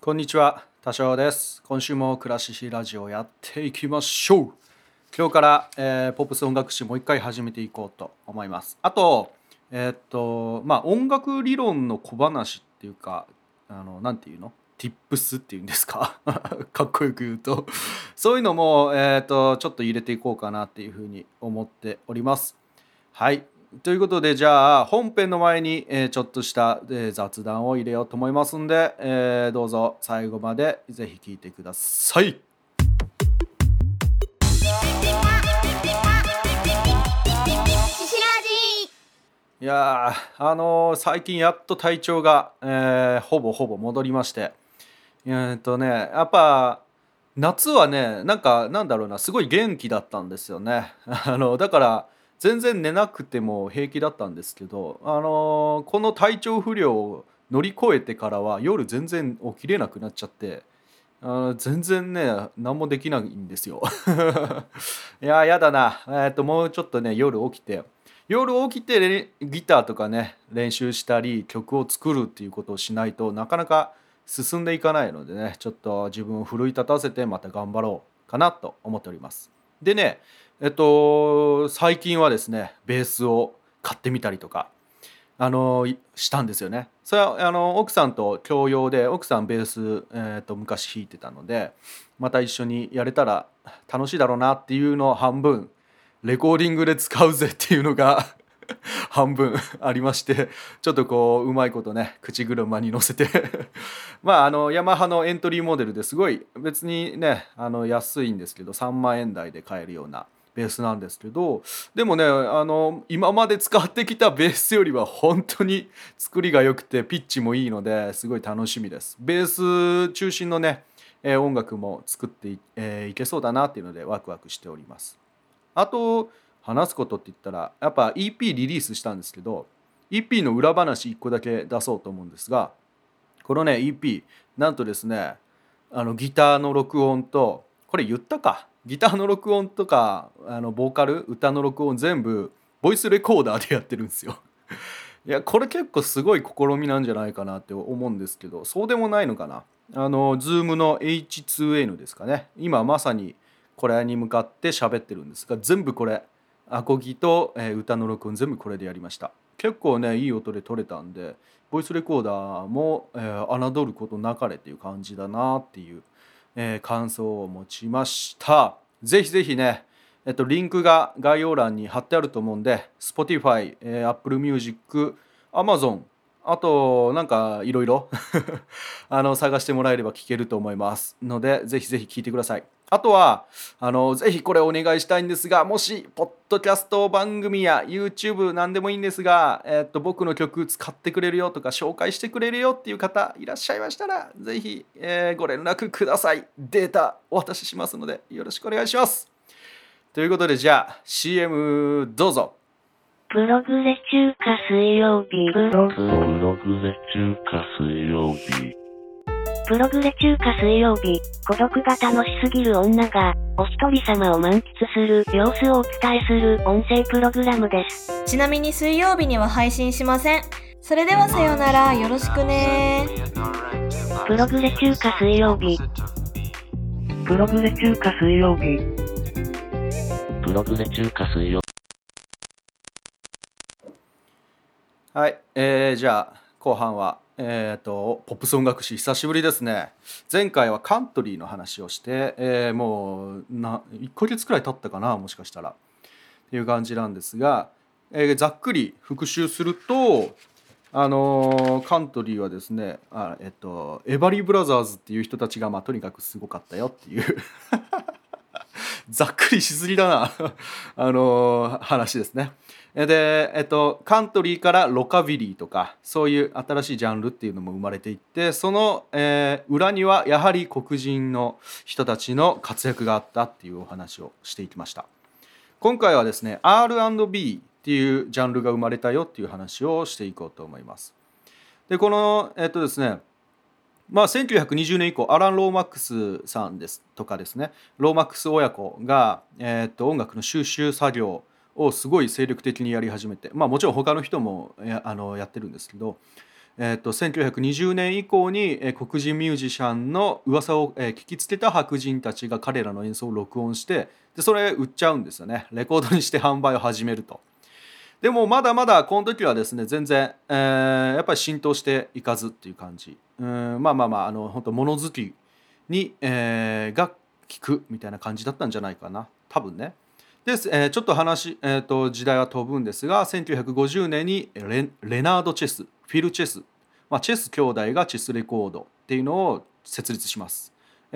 こんにちは、多少です。今週もクラシシラジオやっていきましょう。今日から、えーポップス音楽史もう一回始めていこうと思います。あと、えーっと、まあ音楽理論の小話っていうか、あの、なんていうの ?tips っていうんですか？かっこよく言うと。そういうのも、えーっと、ちょっと入れていこうかなっていうふうに思っております。はい。ということでじゃあ本編の前に、えーちょっとした、えー雑談を入れようと思いますんで、えーどうぞ最後までぜひ聞いてください。いやーあのー最近やっと体調が、えーほぼほぼ戻りまして。えーっとねやっぱ夏はねなんかなんだろうなすごい元気だったんですよね。あのだから全然寝なくても平気だったんですけど、あのーこの体調不良を乗り越えてからは夜全然起きれなくなっちゃってあ全然ね何もできないんですよ。いややだな、えーともうちょっとね夜起きて。夜起きてギターとかね練習したり曲を作るっていうことをしないとなかなか進んでいかないのでねちょっと自分を奮い立たせてまた頑張ろうかなと思っております。でねえっと最近はですねベースを買ってみたりとかあのしたんですよね。それはあの奥さんと共用で奥さんベース、えー、と昔弾いてたのでまた一緒にやれたら楽しいだろうなっていうの半分レコーディングで使うぜっていうのが 半分ありましてちょっとこううまいことね口車に乗せて。まああのヤマハのエントリーモデルですごい別にねあの安いんですけど3万円台で買えるようなベースなんですけどでもねあの今まで使ってきたベースよりは本当に作りが良くてピッチもいいのですごい楽しみです。ベース中心のね、え音楽も作ってい,、えーいけそうだなっていうのでワクワクしております。あと話すことって言ったらやっぱ EP リリースしたんですけど EP の裏話1個だけ出そうと思うんですがこのね EP なんとですねあのギターの録音とこれ言ったか？ギターの録音とかあのボーカル歌の録音全部ボイスレコーダーでやってるんですよ。いやこれ結構すごい試みなんじゃないかなって思うんですけどそうでもないのかな。あの Zoom の H2N ですかね。今まさにこれに向かって喋ってるんですが全部これアコギと、えー歌の録音全部これでやりました。結構ねいい音で撮れたんでボイスレコーダーも、えー侮ることなかれっていう感じだなっていう、えー感想を持ちました。ぜひぜひねえっと、リンクが概要欄に貼ってあると思うんで Spotify、えー Apple Music、Amazon あとなんかいろいろ あの探してもらえれば聞けると思いますのでぜひぜひ聞いてください。あとはあのぜひこれお願いしたいんですがもしポッドキャスト番組や YouTube 何でもいいんですが、えっと、僕の曲使ってくれるよとか紹介してくれるよっていう方いらっしゃいましたらぜひ、えーご連絡くださいデータお渡ししますのでよろしくお願いしますということでじゃあ CM どうぞプログレ中華水曜日。プロプログレ中華水曜日。プログレ中華水曜日。孤独が楽しすぎる女が、お一人様を満喫する様子をお伝えする音声プログラムです。ちなみに水曜日には配信しません。それではさようなら、よろしくねプログレ中華水曜日。プログレ中華水曜日。プログレ中華水曜はい、えーじゃあ後半はえっ、とポップス音楽史久しぶりですね。前回はカントリーの話をして、えーもうな1ヶ月くらい経ったかなもしかしたら。っていう感じなんですが、えーざっくり復習するとあのーカントリーはですねあえっ、とエバリー・ブラザーズっていう人たちが、まあ、とにかくすごかったよっていう。ざっくりしすぎだな あのー話ですね。で、えっと、カントリーからロカビリーとかそういう新しいジャンルっていうのも生まれていってその、えー裏にはやはり黒人の人たちの活躍があったっていうお話をしていきました。今回はですね R&B っていうジャンルが生まれたよっていう話をしていこうと思います。でこのえっとですねまあ、1920年以降アラン・ローマックスさんですとかですねローマックス親子が、えーっと音楽の収集作業をすごい精力的にやり始めて、まあ、もちろん他の人もやあのやってるんですけど、えー、と1920年以降に、え黒人ミュージシャンの噂を、えー聞きつけた白人たちが彼らの演奏を録音してでそれ売っちゃうんですよねレコードにして販売を始めると。でもまだまだこの時はですね全然、えーやっぱり浸透していかずっていう感じうんまあまあまああの本当物好きに、えーが効くみたいな感じだったんじゃないかな多分ね。で、えーちょっと話、えー、と時代は飛ぶんですが1950年にレレナード・チェスフィル・チェス、まあ、チェス兄弟がチェスレコードっていうのを設立します。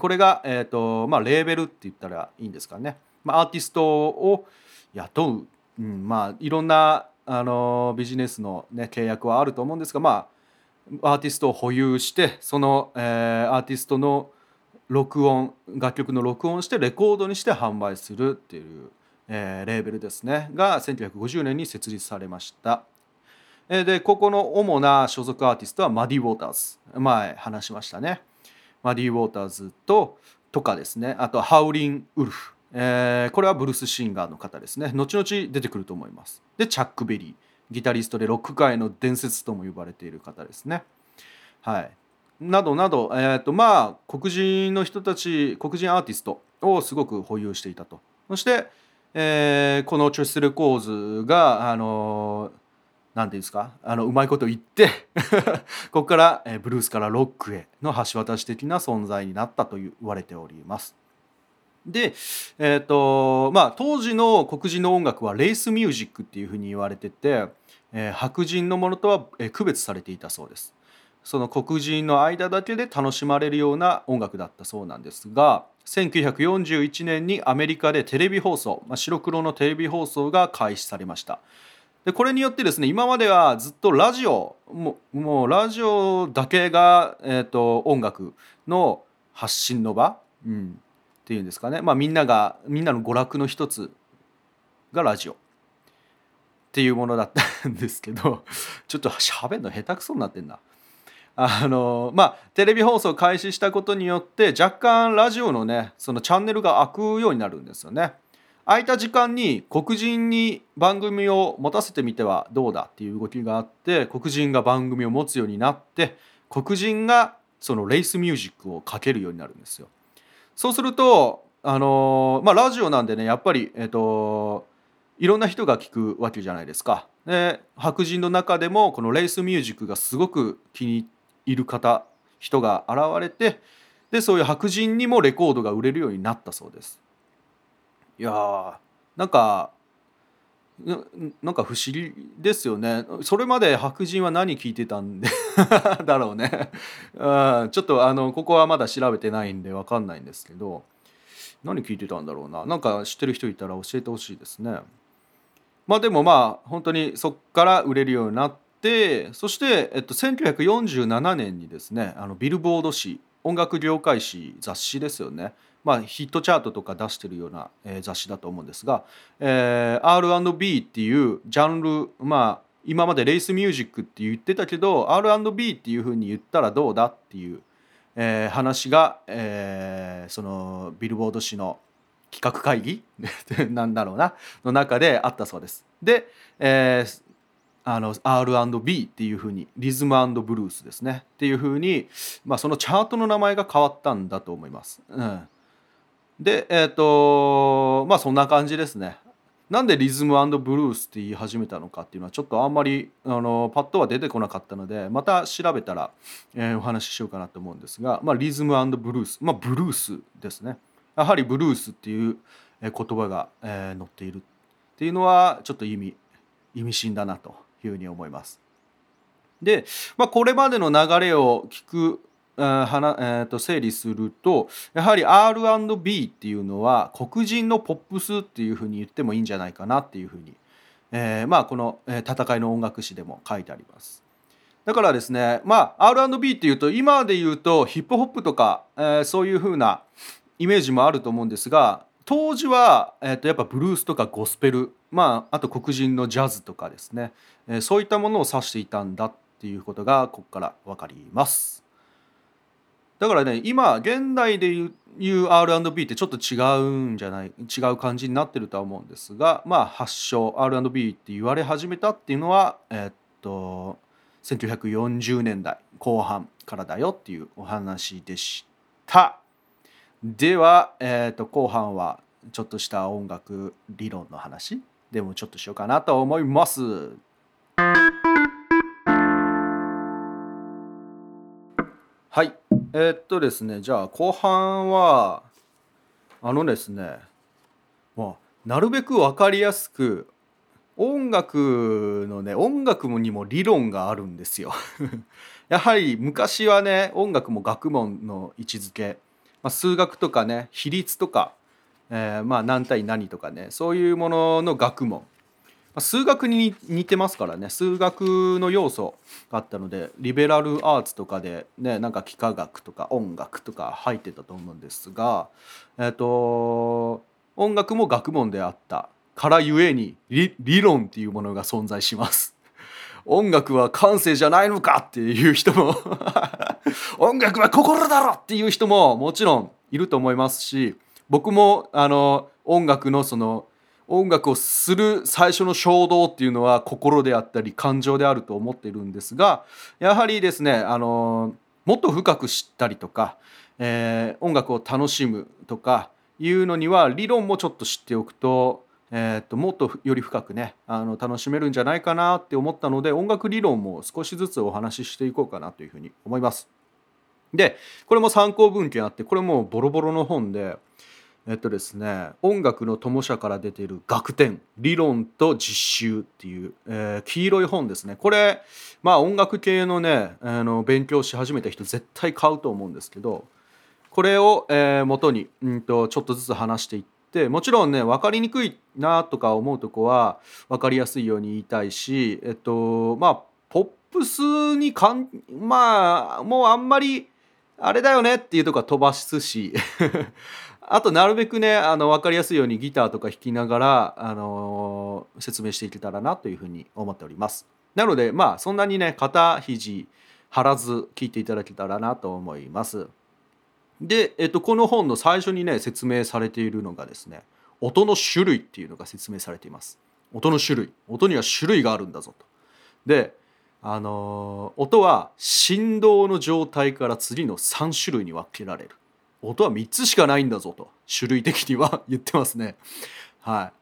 これが、えーとまあ、レーベルって言ったらいいんですかね、まあ、アーティストを雇う、うんまあ、いろんな、あのビジネスの、ね、契約はあると思うんですが、まあ、アーティストを保有してその、えーアーティストの録音楽曲の録音してレコードにして販売するっていう、えーレーベルですね。が1950年に設立されました。えーでここの主な所属アーティストはマディ・ウォーターズ。前話しましたね。マディ・ウォーターズととかですね。あとハウリン・ウルフ、えーこれはブルースシンガーの方ですね。後々出てくると思います。でチャック・ベリー。ギタリストでロック界の伝説とも呼ばれている方ですね。はい。などなど、えーとまあ、黒人の人たち黒人アーティストをすごく保有していたと。そして、えーこのチョイスレコーズがあのなんていうんですか？あのうまいこと言って ここから、えーブルースからロックへの橋渡し的な存在になったと言われております。で、えーとまあ、当時の黒人の音楽はレースミュージックっていうふうに言われてて、えー白人のものとは、えー区別されていたそうです。その黒人の間だけで楽しまれるような音楽だったそうなんですが1941年にアメリカでテレビ放送、まあ、白黒のテレビ放送が開始されましたでこれによってですね今まではずっとラジオもうもうラジオだけが、えー、と音楽の発信の場、うん、っていうんですかね、まあ、みんながみんなの娯楽の一つがラジオっていうものだったんですけど ちょっと喋るの下手くそになってんな。あのまあテレビ放送開始したことによって若干ラジオのねそのチャンネルが開くようになるんですよね。空いた時間に黒人に番組を持たせてみてはどうだっていう動きがあって黒人が番組を持つようになって黒人がそのレースミュージックをかけるようになるんですよ。そうするとあのまあラジオなんでねやっぱりえっ、といろんな人が聞くわけじゃないですか。で白人の中でもこのレースミュージックがすごく気に入る方人が現れてでそういう白人にもレコードが売れるようになったそうです。いやーなんかな なんか不思議ですよね。それまで白人は何聞いてたんで だろうね、うん、ちょっとあのここはまだ調べてないんで分かんないんですけど何聞いてたんだろうな。なんか知ってる人いたら教えてほしいですね。まあでもまあ本当にそっから売れるようになってそして、えっと、1947年にですねあのビルボード誌音楽業界誌雑誌ですよね。まあ、ヒットチャートとか出してるような、えー雑誌だと思うんですが、えー R&B っていうジャンルまあ今までレースミュージックって言ってたけど R&B っていうふうに言ったらどうだっていう、えー話が、えーそのビルボード誌の企画会議 なんだろうなの中であったそうです。で、えーあの R&B っていうふうにリズムブルースですねっていうふうに、まあ、そのチャートの名前が変わったんだと思います。うんでえっ、とまあそんな感じですね。なんでリズムブルースって言い始めたのかっていうのはちょっとあんまりあのパッとは出てこなかったのでまた調べたら、えーお話ししようかなと思うんですが、まあ、リズムブルースまあブルースですねやはりブルースっていう言葉が、えー載っているっていうのはちょっと意味意味深だなというふうに思います。で、まあ、これまでの流れを聞くはなえーと整理するとやはり R&B っていうのは黒人のポップスっていうふうに言ってもいいんじゃないかなっていうふうに、えーまあ、この、戦いの音楽史でも書いてあります。だからですね、まあ、R&B っていうと今で言うとヒップホップとか、えーそういうふうなイメージもあると思うんですが当時は、えーとやっぱブルースとかゴスペル、まあ、あと黒人のジャズとかですね、えーそういったものを指していたんだっていうことがここから分かります。だからね今現代で言う R&B ってちょっと違うんじゃない違う感じになってるとは思うんですがまあ発祥 R&B って言われ始めたっていうのはえっと1940年代後半からだよっていうお話でした。では、えー、と後半はちょっとした音楽理論の話でもちょっとしようかなと思います。えー、っとですねじゃあ後半はあのですねまあなるべく分かりやすく音楽のね音楽にも理論があるんですよ。やはり昔はね音楽も学問の位置づけ、まあ、数学とかね比率とか、えー、まあ何対何とかねそういうものの学問。数学に似てますからね数学の要素があったのでリベラルアーツとかでねなんか幾何学とか音楽とか入ってたと思うんですがえっ、ー、と音楽も学問であったからゆえに理論っていうものが存在します。音楽は感性じゃないのかっていう人も 音楽は心だろっていう人ももちろんいると思いますし僕もあの音楽のその音楽をする最初の衝動っていうのは心であったり感情であると思っているんですがやはりですねあのもっと深く知ったりとか、えー、音楽を楽しむとかいうのには理論もちょっと知っておくと,、えー、ともっとより深くねあの楽しめるんじゃないかなって思ったので音楽理論も少しずつお話ししていこうかなというふうに思います。でこれも参考文献あってこれもボロボロの本でえっとですね音楽の友社から出ている「楽天理論と実習」っていう、えー、黄色い本ですね。これまあ音楽系のねあの勉強し始めた人絶対買うと思うんですけどこれを、えー、元にうんとちょっとずつ話していってもちろんね分かりにくいなとか思うとこは分かりやすいように言いたいしえっとまあポップスにかんまあもうあんまりあれだよねっていうとこは飛ばすしあとなるべくねあの分かりやすいようにギターとか弾きながら、あのー、説明していけたらなというふうに思っております。なのでまあそんなにね肩肘張らず聞いていただけたらなと思います。で、えっと、この本の最初にね説明されているのがですね音の種類っていうのが説明されています。音の種類音には種類があるんだぞと。であのー、音は振動の状態から次の3種類に分けられる。音は3つしかないんだぞと種類的には 言ってますね。は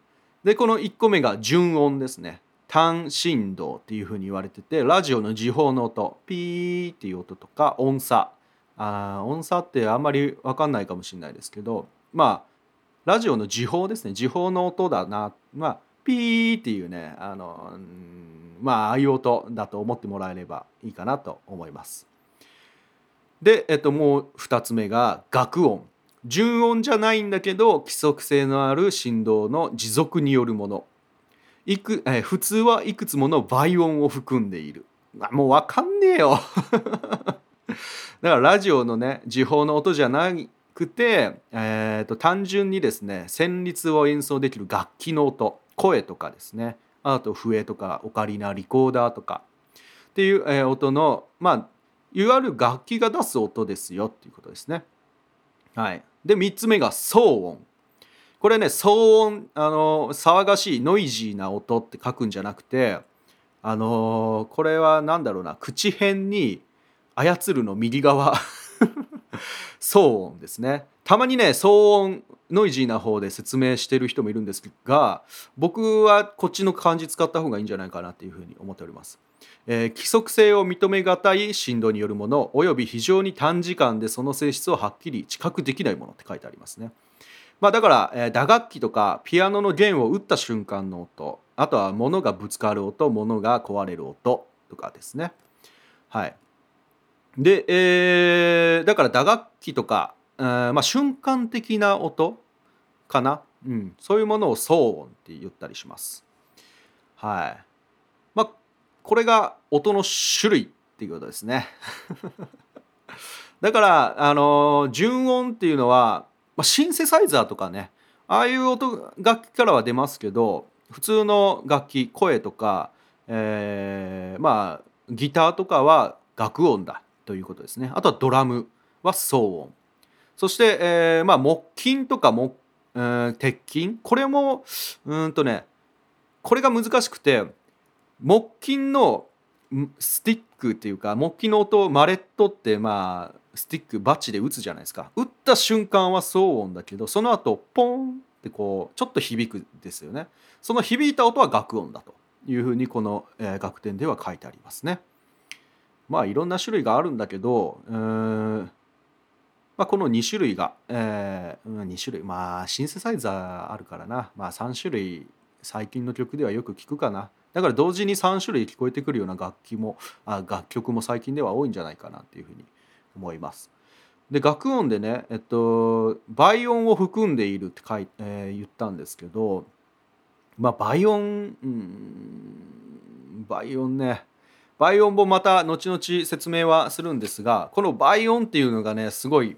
い、でこの1個目が純音ですね。単振動っていうふうに言われててラジオの時報の音ピーっていう音とか音差あ音差ってあんまり分かんないかもしれないですけどまあラジオの時報ですね時報の音だなまあピーっていうねあのまあああいう音だと思ってもらえればいいかなと思います。で、えっと、もう2つ目が楽音。純音じゃないんだけど規則性のある振動の持続によるもの。いく、え普通はいくつもの倍音を含んでいる。もう分かんねえよ。だからラジオのね時報の音じゃなくて、えーと、単純にですね旋律を演奏できる楽器の音。声とかですね。あと笛とかオカリナリコーダーとか。っていう、えー、音のまあいわゆる楽器が出す音ですよっていうことですね。はい、で3つ目が騒音。これね騒音あの騒がしいノイジーな音って書くんじゃなくてあのこれは何だろうな口辺に操るの右側 騒音ですね。たまにね騒音ノイジーな方で説明してる人もいるんですが僕はこっちの漢字使った方がいいんじゃないかなっていうふうに思っております。えー、規則性を認めがたい振動によるものおよび非常に短時間でその性質をはっきり知覚できないものって書いてありますね。まあ、だから、えー、打楽器とかピアノの弦を打った瞬間の音あとは物がぶつかる音物が壊れる音とかですね。はい、で、えー、だから打楽器とか、えーまあ、瞬間的な音かな、うん、そういうものを騒音って言ったりします。はいこれが音の種類っていうことですね。だからあの純音っていうのは、まあ、シンセサイザーとかねああいう音楽器からは出ますけど普通の楽器声とか、えー、まあギターとかは楽音だということですね。あとはドラムは騒音。そして、えー、まあ木琴とか木、えー、鉄琴。これもうんとねこれが難しくて木琴のスティックっていうか木器の音マレットってまあスティックバチで打つじゃないですか。打った瞬間は騒音だけどその後ポンってこうちょっと響くですよね。その響いた音は楽音だというふうにこの、えー、楽典では書いてありますね。まあいろんな種類があるんだけどうーん、まあ、この2種類が、えー、2種類まあシンセサイザーあるからな。まあ3種類最近の曲ではよく聞くかな。だから同時に3種類聞こえてくるような楽器もあ楽曲も最近では多いんじゃないかなっていうふうに思います。で楽音でね、えっと、倍音を含んでいるって書い、えー、言ったんですけどまあ倍音うん倍音ね倍音もまた後々説明はするんですがこの倍音っていうのがねすごい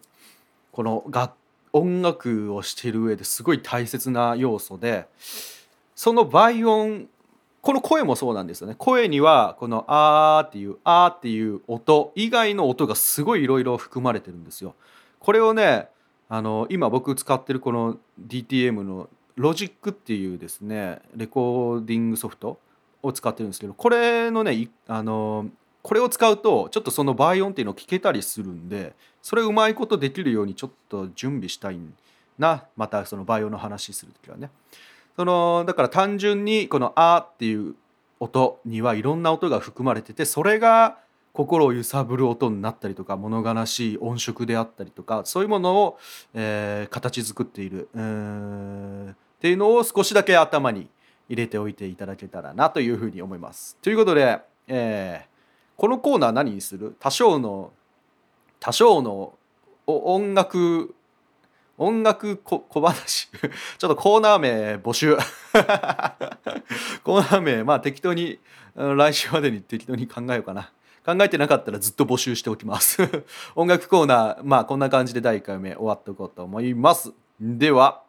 この楽音楽をしている上ですごい大切な要素でその倍音この声もそうなんですよね声にはこの「あー」っていう「あー」っていう音以外の音がすごいいろいろ含まれてるんですよ。これをねあの今僕使ってるこの DTM のロジックっていうですねレコーディングソフトを使ってるんですけどこれのねあのこれを使うとちょっとその倍音っていうのを聞けたりするんでそれうまいことできるようにちょっと準備したいなまたその倍音の話する時はね。そのだから単純にこの「あ」っていう音にはいろんな音が含まれててそれが心を揺さぶる音になったりとか物悲しい音色であったりとかそういうものを、えー、形作っている、っていうのを少しだけ頭に入れておいていただけたらなというふうに思います。ということで、えー、このコーナー何にする？多少の多少の音楽音楽小話？ちょっとコーナー名募集。コーナー名まあ適当に来週までに適当に考えようかな。考えてなかったらずっと募集しておきます。音楽コーナーまあこんな感じで第1回目終わっておこうと思います。では。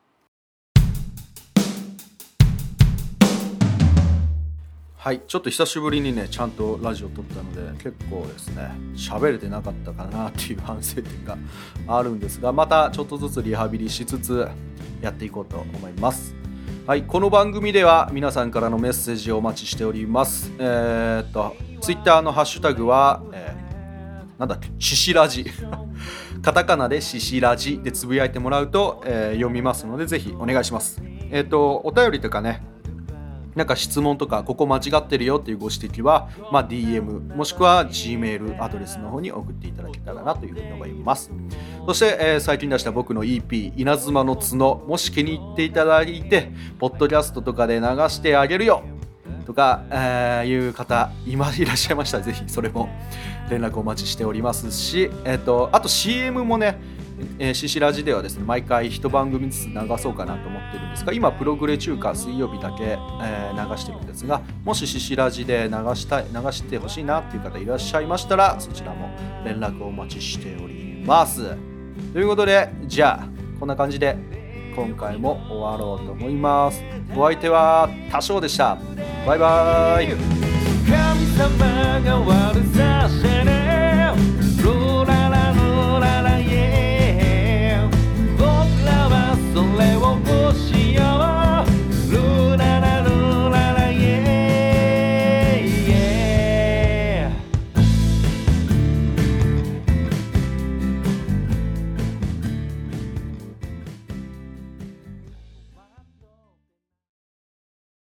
はいちょっと久しぶりにねちゃんとラジオ撮ったので結構ですね喋れてなかったかなっていう反省点があるんですがまたちょっとずつリハビリしつつやっていこうと思います。はいこの番組では皆さんからのメッセージをお待ちしております。えー、っと Twitter のハッシュタグは、えー、なんだっけシシラジ。カタカナでシシラジでつぶやいてもらうと、えー、読みますのでぜひお願いします。えー、っとお便りとかねなんか質問とかここ間違ってるよっていうご指摘は、まあ、DM もしくは Gmail アドレスの方に送っていただけたらなというふうに思います。そして、えー、最近出した僕の EP 稲妻の角もし気に入っていただいてポッドキャストとかで流してあげるよとか、えー、いう方今いらっしゃいましたらぜひそれも連絡お待ちしておりますし、えーとあと CM もねえー、シシラジではですね毎回一番組ずつ流そうかなと思ってるんですが今プログレ中華水曜日だけ、えー、流してるんですがもしシシラジで流したい流してほしいなっていう方いらっしゃいましたらそちらも連絡をお待ちしております。ということでじゃあこんな感じで今回も終わろうと思います。お相手は多少でした。バイバーイ